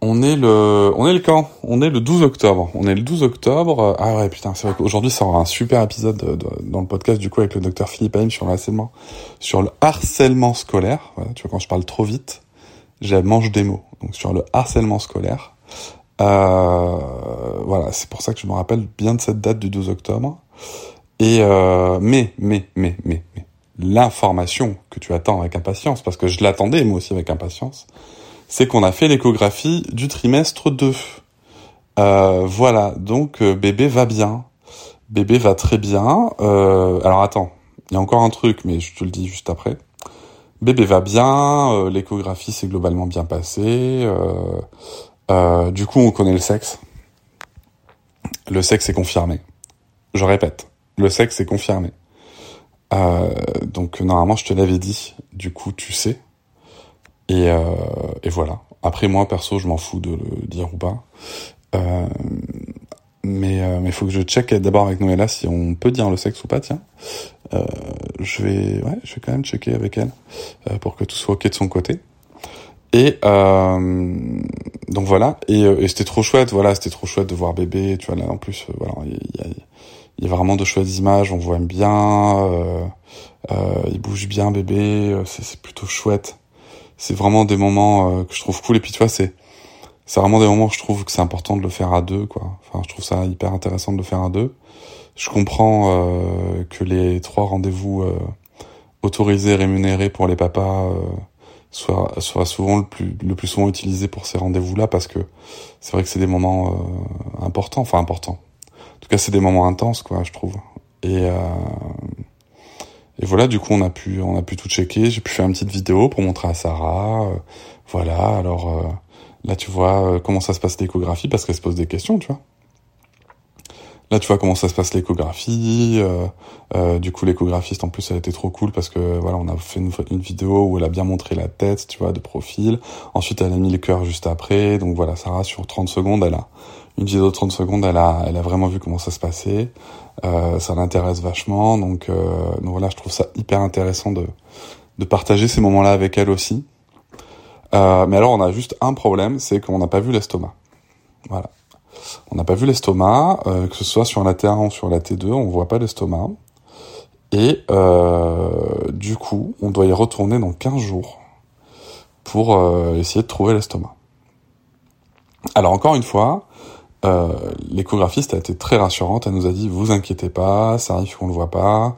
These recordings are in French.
on est le, on est le quand? On est le 12 octobre. On est le 12 octobre. Ah ouais, putain, c'est vrai qu'aujourd'hui, ça aura un super épisode dans le podcast, du coup, avec le docteur Philippe Haim sur le harcèlement, sur le harcèlement scolaire. tu vois, quand je parle trop vite, j'ai mange des mots. Donc, sur le harcèlement scolaire. Euh, voilà, c'est pour ça que je me rappelle bien de cette date du 12 octobre. Et, euh, mais, mais, mais, mais, mais, l'information que tu attends avec impatience, parce que je l'attendais moi aussi avec impatience, c'est qu'on a fait l'échographie du trimestre 2. Euh, voilà, donc euh, bébé va bien. Bébé va très bien. Euh, alors attends, il y a encore un truc, mais je te le dis juste après. Bébé va bien, l'échographie s'est globalement bien passée. du coup, on connaît le sexe. Le sexe est confirmé. Je répète, le sexe est confirmé. donc normalement, je te l'avais dit. Du coup, tu sais. Et, euh, et voilà. Après moi perso, je m'en fous de le dire ou pas. Euh, mais euh, mais faut que je check d'abord avec Noëlla si on peut dire le sexe ou pas. Tiens, euh, je vais ouais, je vais quand même checker avec elle euh, pour que tout soit ok de son côté. Et euh, donc voilà. Et, et c'était trop chouette. Voilà, c'était trop chouette de voir bébé. Tu vois là en plus, voilà, il y a, il y a vraiment de chouettes images. On voit bien. il bouge bien bébé. C'est plutôt chouette c'est vraiment des moments euh, que je trouve cool. Et puis tu vois, c'est c'est vraiment des moments où je trouve que c'est important de le faire à deux, quoi. Enfin, je trouve ça hyper intéressant de le faire à deux. Je comprends euh, que les trois rendez-vous euh, autorisés, rémunérés pour les papas euh, soient, soient souvent le plus, le plus souvent utilisés pour ces rendez-vous-là parce que c'est vrai que c'est des moments euh, importants, enfin importants. En tout cas, c'est des moments intenses, quoi, je trouve. Et et voilà, du coup, on a pu, on a pu tout checker. J'ai pu faire une petite vidéo pour montrer à Sarah. Euh, voilà, alors euh, là, tu vois euh, comment ça se passe l'échographie parce qu'elle se pose des questions, tu vois. Là, tu vois comment ça se passe l'échographie. du coup, l'échographiste, en plus, elle été trop cool parce que voilà, on a fait une, une, vidéo où elle a bien montré la tête, tu vois, de profil. Ensuite, elle a mis le cœur juste après. Donc voilà, Sarah, sur 30 secondes, elle a une vidéo de 30 secondes, elle a, elle a vraiment vu comment ça se passait. Euh, ça l'intéresse vachement, donc, euh, donc voilà, je trouve ça hyper intéressant de, de partager ces moments-là avec elle aussi. Euh, mais alors, on a juste un problème, c'est qu'on n'a pas vu l'estomac. Voilà. On n'a pas vu l'estomac, euh, que ce soit sur la T1 ou sur la T2, on voit pas l'estomac. Et du coup, on doit y retourner dans 15 jours pour essayer de trouver l'estomac. Alors encore une fois, euh, l'échographiste a été très rassurante. Elle nous a dit vous inquiétez pas, ça arrive qu'on le voit pas.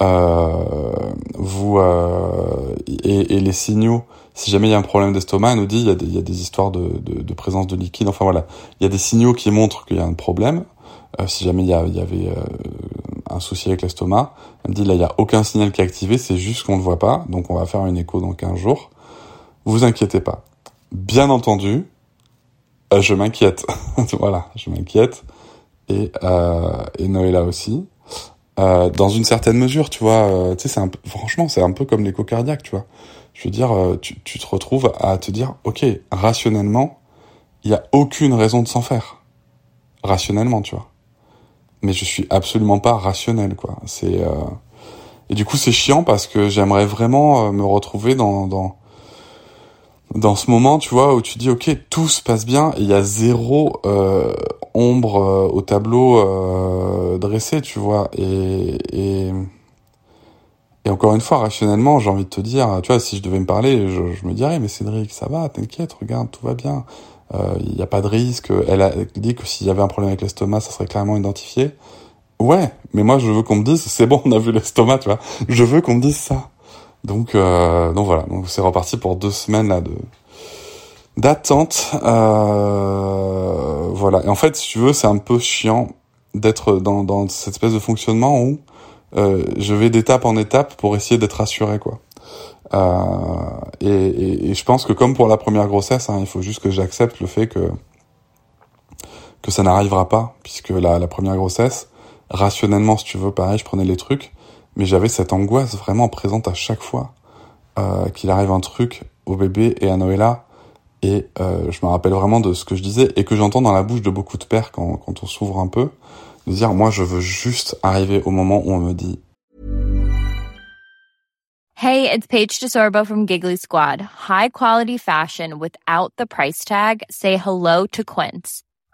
Euh, vous euh, et, et, les signaux. Si jamais il y a un problème d'estomac, elle nous dit il y a des, il y a des histoires de, de, de, présence de liquide. Enfin voilà, il y a des signaux qui montrent qu'il y a un problème. Euh, si jamais il y, a, il y avait euh, un souci avec l'estomac, elle me dit là il y a aucun signal qui est activé, c'est juste qu'on le voit pas. Donc on va faire une écho dans 15 jours. Vous inquiétez pas. Bien entendu, je m'inquiète. voilà, je m'inquiète. Et, euh, et aussi. Euh, dans une certaine mesure, tu vois, euh, tu sais, c'est un peu, franchement, c'est un peu comme l'écho cardiaque, tu vois. Je veux dire, euh, tu, tu te retrouves à te dire, ok, rationnellement, il y a aucune raison de s'en faire. Rationnellement, tu vois. Mais je suis absolument pas rationnel, quoi. C'est euh, et du coup, c'est chiant parce que j'aimerais vraiment me retrouver dans, dans dans ce moment, tu vois, où tu dis ok, tout se passe bien, il y a zéro euh, ombre euh, au tableau euh, dressé, tu vois, et, et, et encore une fois, rationnellement, j'ai envie de te dire, tu vois, si je devais me parler, je, je me dirais, mais Cédric, ça va, t'inquiète, regarde, tout va bien, euh, il n'y a pas de risque. Elle a dit que s'il y avait un problème avec l'estomac, ça serait clairement identifié. Ouais, mais moi, je veux qu'on me dise, c'est bon, on a vu l'estomac, tu vois. Je veux qu'on me dise ça. Donc, euh, donc voilà, donc c'est reparti pour deux semaines là de d'attente. Euh, voilà. Et en fait, si tu veux, c'est un peu chiant d'être dans, dans cette espèce de fonctionnement où euh, je vais d'étape en étape pour essayer d'être rassuré, quoi. Euh, et, et, et, je pense que comme pour la première grossesse, hein, il faut juste que j'accepte le fait que que ça n'arrivera pas, puisque la, la première grossesse, rationnellement, si tu veux, pareil, je prenais les trucs, mais j'avais cette angoisse vraiment présente à chaque fois euh, qu'il arrive un truc au bébé et à Noëlla. Et euh, je me rappelle vraiment de ce que je disais et que j'entends dans la bouche de beaucoup de pères quand, quand on s'ouvre un peu, de dire moi je veux juste arriver au moment où on me dit Hey, it's Paige DeSorbo from Giggly Squad. High quality fashion without the price tag. Say hello to Quince.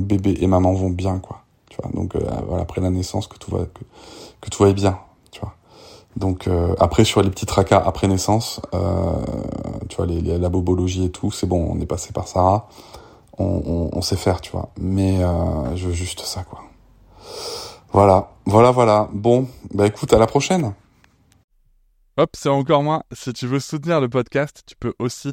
Bébé et maman vont bien, quoi. Tu vois, donc euh, voilà, après la naissance, que tout va, que, tout bien, tu vois. Donc euh, après sur les petits tracas après naissance, euh, tu vois, la bobologie et tout, c'est bon, on est passé par Sarah, on, sait faire, tu vois. Mais je veux juste ça, quoi. Voilà, voilà, voilà. Bon, bah écoute, à la prochaine. Hop, c'est encore moins. Si tu veux soutenir le podcast, tu peux aussi